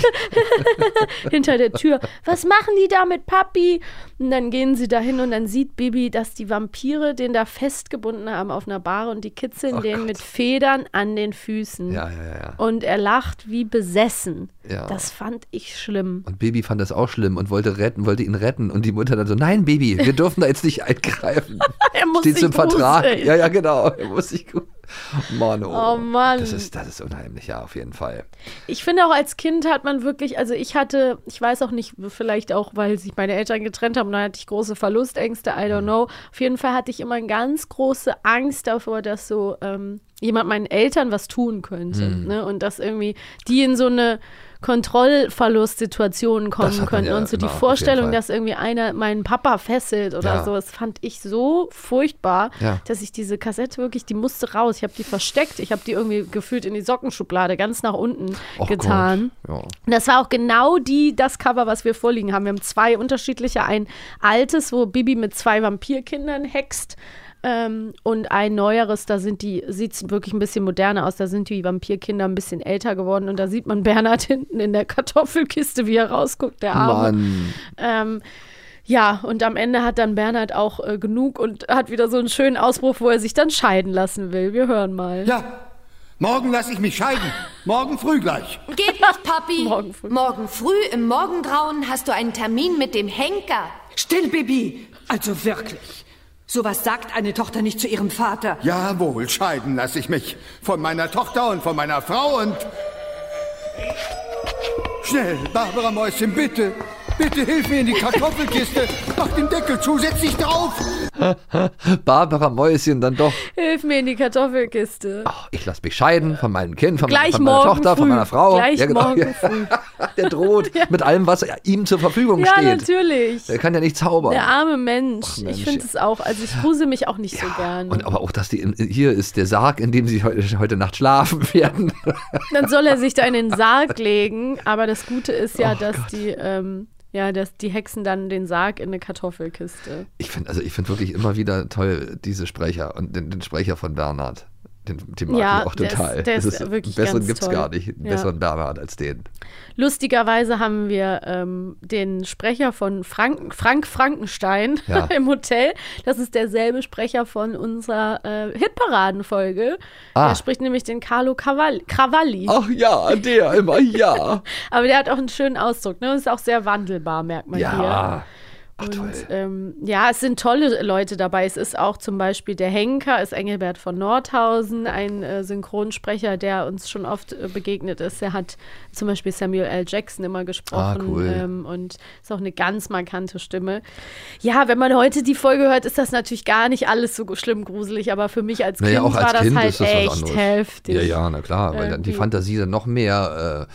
hinter der Tür. Was machen die da mit Papi? Und dann gehen sie dahin und dann sieht Bibi, dass die Vampire den da festgebunden haben auf einer Bar und die kitzeln Oh den Gott. mit Federn an den Füßen. Ja, ja, ja. Und er lacht wie besessen. Ja. Das fand ich schlimm. Und Baby fand das auch schlimm und wollte retten, wollte ihn retten. Und die Mutter dann so, nein, Baby, wir dürfen da jetzt nicht eingreifen. Er muss Steht sich im Vertrag. Ja, ja, genau. Er muss sich gut. Mann, oh. Oh Mann. Das ist, das ist unheimlich, ja, auf jeden Fall. Ich finde auch als Kind hat man wirklich, also ich hatte, ich weiß auch nicht, vielleicht auch, weil sich meine Eltern getrennt haben, da hatte ich große Verlustängste, I don't know. Auf jeden Fall hatte ich immer eine ganz große Angst davor, dass so ähm, jemand meinen Eltern was tun könnte. Hm. Ne? Und dass irgendwie die in so eine Kontrollverlustsituationen kommen könnten. ja und so die Vorstellung, dass irgendwie einer meinen Papa fesselt oder Ja. so, das fand ich so furchtbar, Ja. dass ich diese Kassette wirklich, die musste raus. Ich habe die versteckt. Ich habe die irgendwie gefühlt in die Sockenschublade ganz nach unten Och getan. Das war auch genau die, das Cover, was wir vorliegen haben. Wir haben zwei unterschiedliche. Ein altes, wo Bibi mit zwei Vampirkindern hext. Ähm, und ein neueres, da sind die, sieht es wirklich ein bisschen moderner aus. Da sind die Vampirkinder ein bisschen älter geworden. Und da sieht man Bernhard hinten in der Kartoffelkiste, wie er rausguckt, der Arme. Mann. Ähm, ja, und am Ende hat dann Bernhard auch äh, genug und hat wieder so einen schönen Ausbruch, wo er sich dann scheiden lassen will. Wir hören mal. Ja, morgen lasse ich mich scheiden. Morgen früh gleich. Geht nicht, Papi. Morgen früh. Morgen früh im Morgengrauen hast du einen Termin mit dem Henker. Still, Bibi. Also wirklich. Sowas sagt eine Tochter nicht zu ihrem Vater. Jawohl, scheiden lasse ich mich. Von meiner Tochter und von meiner Frau und... Schnell, Barbara Mäuschen, bitte. Bitte hilf mir in die Kartoffelkiste. Mach den Deckel zu, setz dich drauf. Barbara Mäuschen dann doch. Hilf mir in die Kartoffelkiste. Ich lasse mich scheiden von meinem Kind, von, Gleich von meiner Tochter, früh. von meiner Frau. Gleich Ja, genau. morgen früh. Der droht mit allem, was ihm zur Verfügung Ja, steht. natürlich. Der kann ja nicht zaubern. Der arme Mensch. Ach, Mensch, ich finde ja. es auch. Also ich grusel mich auch nicht so gern. Und aber auch, dass die in, hier ist der Sarg, in dem sie heute, heute Nacht schlafen werden. Dann soll er sich da in den Sarg legen. Aber das Gute ist Oh ja, dass die, ähm, ja, dass die Hexen dann den Sarg in eine Kartoffelkiste. Ich finde also ich finde wirklich immer wieder toll diese Sprecher und den, den Sprecher von Bernhard. Den, den mag Ja, ich auch der ist- total. der Das ist wirklich besseren gibt es gar nicht. Einen Ja. besseren Bernhard als den. Lustigerweise haben wir ähm, den Sprecher von Frank, Frank Frankenstein Ja. im Hotel. Das ist derselbe Sprecher von unserer äh, Hitparadenfolge. Ah. Der spricht nämlich den Carlo Cavalli. Ach ja, der immer, ja. Aber der hat auch einen schönen Ausdruck. Ne? Ist auch sehr wandelbar, merkt man hier. Ja. und ähm, ja, es sind tolle Leute dabei. Es ist auch zum Beispiel der Henker, ist Engelbert von Nordhausen, ein äh, Synchronsprecher, der uns schon oft äh, begegnet ist. Er hat zum Beispiel Samuel L. Jackson immer gesprochen Ah, cool. ähm, und ist auch eine ganz markante Stimme. Ja, wenn man heute die Folge hört, ist das natürlich gar nicht alles so schlimm gruselig, aber für mich als Kind Naja, auch als war das Kind halt das echt heftig. Ja, ja, na klar, weil dann die. Fantasie dann noch mehr äh,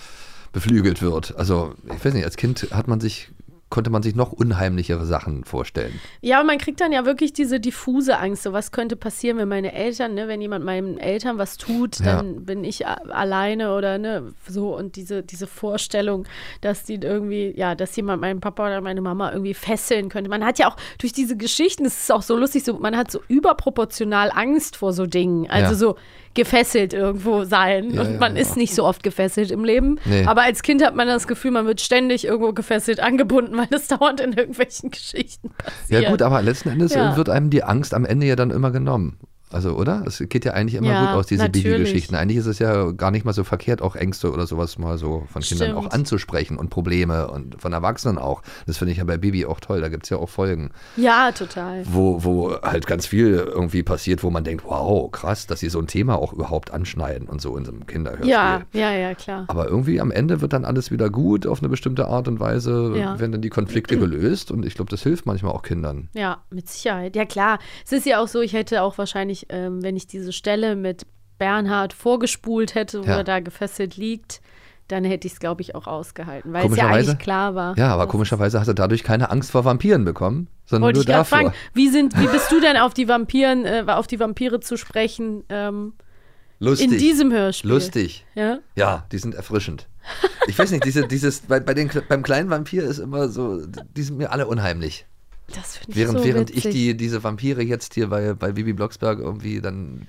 beflügelt wird. Also, ich weiß nicht, als Kind hat man sich, konnte man sich noch unheimlichere Sachen vorstellen. Ja, und man kriegt dann ja wirklich diese diffuse Angst. So, was könnte passieren, wenn meine Eltern, ne, wenn jemand meinen Eltern was tut, Ja. dann bin ich alleine oder ne, so. Und diese, diese Vorstellung, dass die irgendwie, ja, dass jemand meinen Papa oder meine Mama irgendwie fesseln könnte. Man hat ja auch durch diese Geschichten, das ist auch so lustig, so, man hat so überproportional Angst vor so Dingen. Also Ja. so gefesselt irgendwo sein. Ja, und ja, man ja. ist nicht so oft gefesselt im Leben. Nee. Aber als Kind hat man das Gefühl, man wird ständig irgendwo gefesselt angebunden, weil das dauernd in irgendwelchen Geschichten passiert. Ja, gut, aber letzten Endes Ja. wird einem die Angst am Ende ja dann immer genommen. Also, oder? Es geht ja eigentlich immer Ja, gut aus, diese natürlich. Bibi-Geschichten. Eigentlich ist es ja gar nicht mal so verkehrt, auch Ängste oder sowas mal so von Kindern Stimmt. auch anzusprechen und Probleme und von Erwachsenen auch. Das finde ich ja bei Bibi auch toll. Da gibt es ja auch Folgen, Ja, total. wo, wo halt ganz viel irgendwie passiert, wo man denkt, wow, krass, dass sie so ein Thema auch überhaupt anschneiden und so in so einem Kinderhörspiel. Ja, ja, ja, klar. Aber irgendwie am Ende wird dann alles wieder gut auf eine bestimmte Art und Weise, Ja. werden dann die Konflikte gelöst und ich glaube, das hilft manchmal auch Kindern. Ja, mit Sicherheit. Ja, klar. Es ist ja auch so, ich hätte auch wahrscheinlich, ähm, wenn ich diese Stelle mit Bernhard vorgespult hätte, wo Ja. er da gefesselt liegt, dann hätte ich es, glaube ich, auch ausgehalten, weil es ja eigentlich klar war. Ja, aber komischerweise hast du dadurch keine Angst vor Vampiren bekommen, sondern Wollte nur ich davor. fragen, wie, sind, wie bist du denn auf die Vampiren, äh, auf die Vampire zu sprechen? Ähm, Lustig. In diesem Hörspiel. Lustig. Ja? Ja, die sind erfrischend. Ich weiß nicht, diese, dieses, bei, bei den, beim kleinen Vampir ist immer so, die sind mir alle unheimlich. Das finde ich Während, so während ich witzig. die, diese Vampire jetzt hier bei, bei Bibi Blocksberg irgendwie dann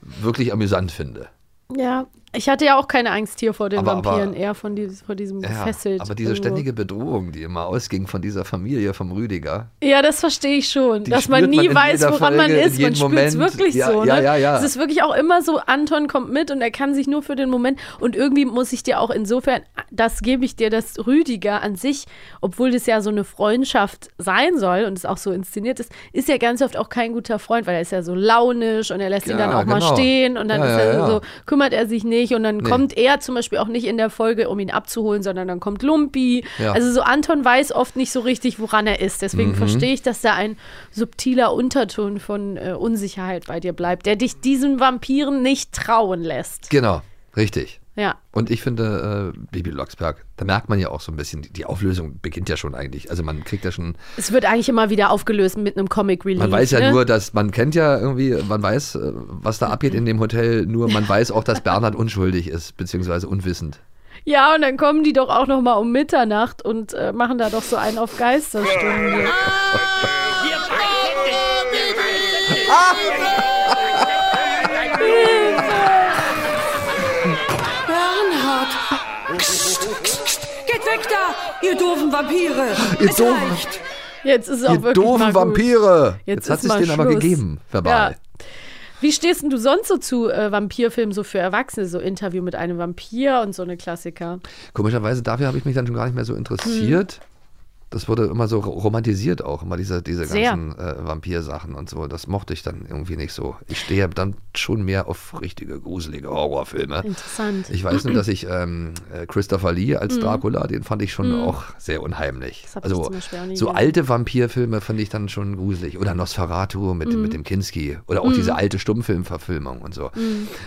wirklich amüsant finde. Ja, ich hatte ja auch keine Angst hier vor den Aber- aber- Vampiren, eher von die, vor diesem Ja, gefesselt. aber diese irgendwo. ständige Bedrohung, die immer ausging von dieser Familie, vom Rüdiger. Ja, das verstehe ich schon. Dass man nie man weiß, woran man Folge, in ist. Man spürt es wirklich Ja, so. ja, ne? ja, ja. Es ist wirklich auch immer so, Anton kommt mit und er kann sich nur für den Moment. Und irgendwie muss ich dir auch insofern, das gebe ich dir, dass Rüdiger an sich, obwohl das ja so eine Freundschaft sein soll und es auch so inszeniert ist, ist ja ganz oft auch kein guter Freund, weil er ist ja so launisch und er lässt ihn dann auch mal genau. stehen und dann ja. so, kümmert er sich nicht und dann Nee. kommt er zum Beispiel auch nicht in der Folge, um ihn abzuholen, sondern dann kommt Lumpi. Ja. Also so Anton weiß oft nicht so richtig, woran er ist. Deswegen Mhm. verstehe ich, dass da ein subtiler Unterton von äh, Unsicherheit bei dir bleibt, der dich diesen Vampiren nicht trauen lässt. Genau, richtig. Ja. Und ich finde, äh, Bibi Blocksberg, da merkt man ja auch so ein bisschen, die, Auflösung beginnt ja schon eigentlich. Also man kriegt ja schon, Es wird eigentlich immer wieder aufgelöst mit einem Comic Relief. man weiß ja ne? nur, dass man kennt ja irgendwie, man weiß, äh, was da abgeht in dem Hotel, nur man weiß auch, dass Bernhard unschuldig ist, beziehungsweise unwissend. Ja, und dann kommen die doch auch noch mal um Mitternacht und äh, machen da doch so einen auf Geisterstunde. weg da, ihr doofen Vampire! Ihr es doofen- reicht! Jetzt ist es auch Ihr wirklich doofen mal gut. Vampire! Jetzt, Jetzt hat ist sich den aber gegeben, verbal. Ja. Wie stehst denn du sonst so zu äh, Vampirfilmen, so für Erwachsene, so Interview mit einem Vampir und so eine Klassiker? Komischerweise, dafür habe ich mich dann schon gar nicht mehr so interessiert. Das wurde immer so romantisiert auch, immer diese, diese ganzen äh, Vampir-Sachen und so. Das mochte ich dann irgendwie nicht so. Ich stehe dann schon mehr auf richtige, gruselige Horrorfilme. Interessant. Ich weiß nur, dass ich ähm, äh, Christopher Lee als Mhm. Dracula, den fand ich schon Mhm. auch sehr unheimlich. Das Also so alte Vampirfilme fand ich dann schon gruselig. Oder Nosferatu mit, Mhm. mit dem Kinski. Oder auch diese alte Stummfilmverfilmung und so.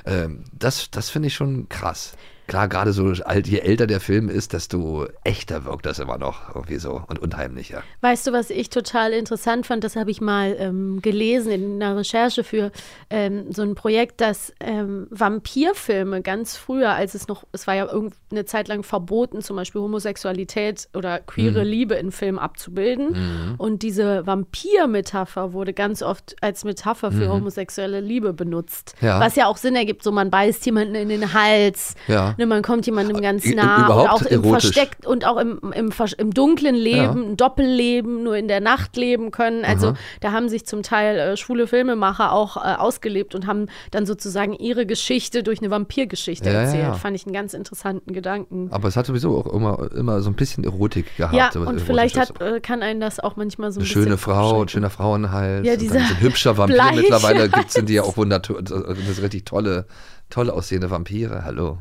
Ähm, das das finde ich schon krass. Klar, gerade so alt, je älter der Film ist, desto echter wirkt das immer noch irgendwie so und unheimlicher. Weißt du, was ich total interessant fand? Das habe ich mal ähm, gelesen in einer Recherche für ähm, so ein Projekt, dass ähm, Vampirfilme ganz früher, als es noch, es war ja eine Zeit lang verboten, zum Beispiel Homosexualität oder queere Mhm. Liebe in Filmen abzubilden. Mhm. Und diese Vampir-Metapher wurde ganz oft als Metapher für Mhm. homosexuelle Liebe benutzt. Ja. Was ja auch Sinn ergibt, so man beißt jemanden in den Hals, Ja. Ne, man kommt jemandem ganz nah überhaupt auch im erotisch. Versteck und auch im, im, im dunklen Leben, Ja. ein Doppelleben, nur in der Nacht leben können. Also Aha. da haben sich zum Teil äh, schwule Filmemacher auch äh, ausgelebt und haben dann sozusagen ihre Geschichte durch eine Vampirgeschichte Ja, erzählt. ja. Fand ich einen ganz interessanten Gedanken. Aber es hat sowieso auch immer, immer so ein bisschen Erotik gehabt. ja, und vielleicht hat, äh, kann einen das auch manchmal so ein eine bisschen schöne Frau, ein schöner Frauenhals. Ja, dieser ein hübscher Vampir mittlerweile gibt sind die ja auch sind richtig tolle, toll aussehende Vampire. Hallo.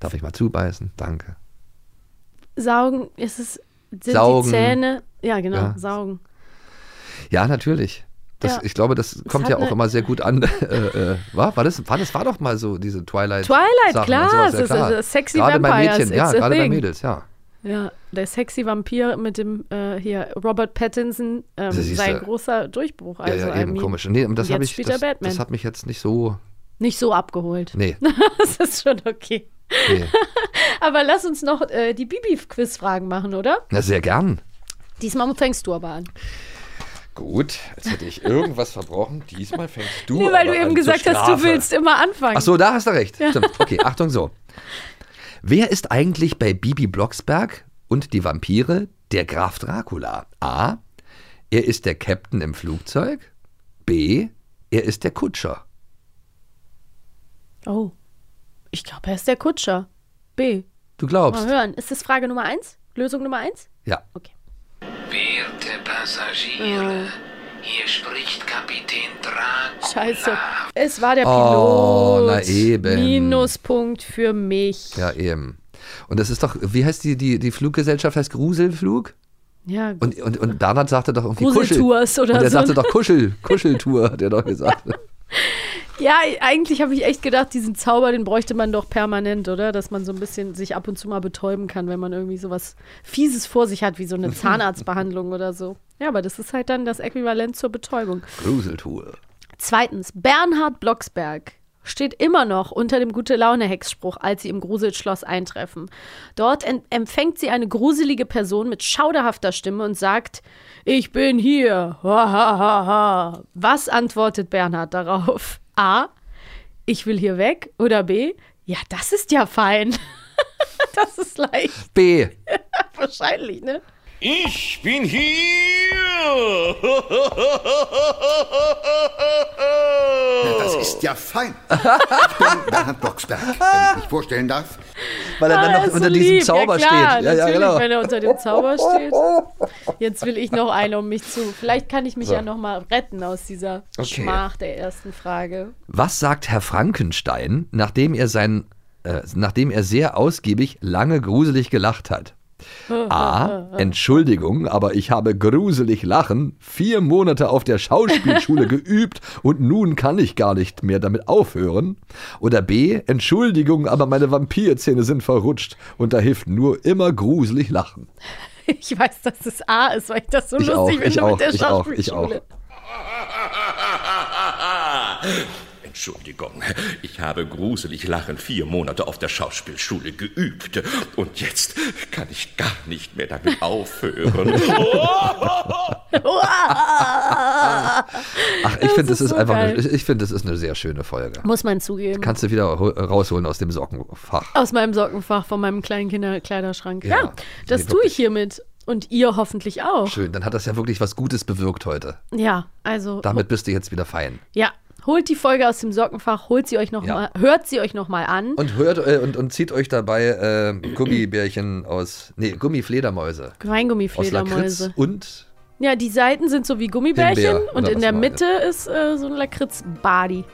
Darf ich mal zubeißen? Danke. Saugen, ist es, sind Saugen. die Zähne, ja genau, Ja. saugen. Ja, natürlich. Das, Ja. Ich glaube, das kommt ja auch immer sehr gut an. äh, äh, war, war, das, war das war doch mal so, diese Twilight. Twilight, klar, sowas, es ist, klar. äh, sexy Gerade bei Vampires, Mädchen, ja, gerade bei thing. Mädels, ja. Ja, der sexy Vampir mit dem äh, hier Robert Pattinson, ähm, Also sein großer Durchbruch. Also, ja, ja, I eben mean, komisch. Nee, das ich, das, das hat mich jetzt nicht so. Nicht so abgeholt. Nee. das ist schon okay. Nee. Aber lass uns noch äh, die Bibi-Quiz-Fragen machen, oder? Na, sehr gern. Diesmal fängst du aber an. Gut, als hätte ich irgendwas verbrochen. Diesmal fängst du nee, weil du eben an gesagt hast, du willst immer anfangen. Ach so, da hast du recht. Ja. Stimmt. Okay, Achtung so. Wer ist eigentlich bei Bibi Blocksberg und die Vampire der Graf Dracula? A. Er ist der Captain im Flugzeug. B. Er ist der Kutscher. Oh, ich glaube, er ist der Kutscher. B. Du glaubst? Mal hören. Ist das Frage Nummer eins? Lösung Nummer eins? Ja. Werte Passagiere, hier spricht Kapitän Dracula. Scheiße. Es war der Oh, Pilot. na eben. Minuspunkt für mich. Ja, eben. Und das ist doch, wie heißt die, die, die Fluggesellschaft? Heißt Gruselflug? Ja, Und, und, und Bernhard sagte doch irgendwie Kuschel. Gruseltours oder und er so. sagte doch Kuschel, Kuscheltour, hat er doch gesagt. Ja, eigentlich habe ich echt gedacht, diesen Zauber, den bräuchte man doch permanent, oder? Dass man so ein bisschen sich ab und zu mal betäuben kann, wenn man irgendwie sowas Fieses vor sich hat, wie so eine Zahnarztbehandlung oder so. Ja, aber das ist halt dann das Äquivalent zur Betäubung. Gruseltour. Zweitens, Bernhard Blocksberg steht immer noch unter dem Gute-Laune-Hexspruch, als sie im Gruselschloss eintreffen. Dort empfängt sie eine gruselige Person mit schauderhafter Stimme und sagt, ich bin hier. Ha, ha, ha, ha. Was antwortet Bernhard darauf? A, ich will hier weg. Oder B, ja, das ist ja fein. das ist leicht. B. Wahrscheinlich, ne? Ich bin hier! Das ist ja fein. Ich bin Bernhard Blocksberg, wenn ich mich vorstellen darf. Weil er Ah, dann noch unter so diesem lieb. Zauber ja, klar, steht. Ja, ja, natürlich, genau. wenn er unter dem Zauber steht. Jetzt will ich noch eine um mich zu. Vielleicht kann ich mich So. ja noch mal retten aus dieser Okay. Schmach der ersten Frage. Was sagt Herr Frankenstein, nachdem er sein, äh, nachdem er sehr ausgiebig lange gruselig gelacht hat? A. Entschuldigung, aber ich habe gruselig lachen, vier Monate auf der Schauspielschule geübt und nun kann ich gar nicht mehr damit aufhören. Oder B. Entschuldigung, aber meine Vampirzähne sind verrutscht und da hilft nur immer gruselig lachen. Ich weiß, dass es A ist, weil ich das so Ich lustig auch, finde ich auch, mit der ich auch, ich Schauspielschule. Entschuldigung, ich habe gruselig lachen vier Monate auf der Schauspielschule geübt und jetzt kann ich gar nicht mehr damit aufhören. Ach, ich finde, das ist ist so einfach, eine, ich, finde, das ist eine sehr schöne Folge. Muss man zugeben. Kannst du wieder ho- rausholen aus dem Sockenfach. Aus meinem Sockenfach von meinem kleinen Kinderkleiderschrank. Ja, Ja, das nee, tue ich hiermit. Und ihr hoffentlich auch. Schön, dann hat das ja wirklich was Gutes bewirkt heute. Ja, also. Damit bist du jetzt wieder fein. Ja, Holt die Folge aus dem Sockenfach, holt sie euch noch Ja. mal, hört sie euch nochmal an. Und hört äh, und, und zieht euch dabei äh, Gummibärchen aus, nee, Gummifledermäuse. Weingummi-Fledermäuse. Und Ja, die Seiten sind so wie Gummibärchen Himbeer, und in der Mitte ist äh, so ein Lakritz-Badi.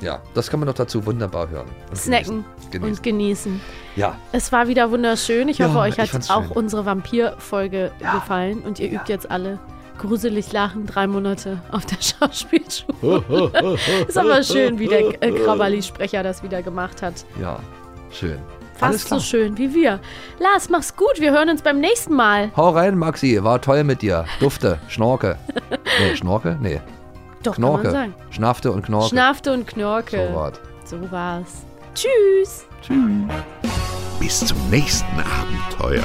ja, das kann man doch dazu wunderbar hören. Und Snacken Genießen. und genießen. Ja, Es war wieder wunderschön. Ich Ja, hoffe, euch hat auch schön. unsere Vampir-Folge gefallen und ihr übt jetzt alle gruselig lachen, drei Monate auf der Schauspielschule. ist aber schön, wie der äh, Krawalli-Sprecher das wieder gemacht hat. ja, schön. Fast so schön wie wir. Lars, mach's gut. Wir hören uns beim nächsten Mal. Hau rein, Maxi, war toll mit dir. Dufte, Schnorke. Nee, Schnorke? Nee. Doch, Knorke. kann man sagen. Schnafte und Knorke. Schnafte und Knorke. So war's. So war's. Tschüss. Bis zum nächsten Abenteuer.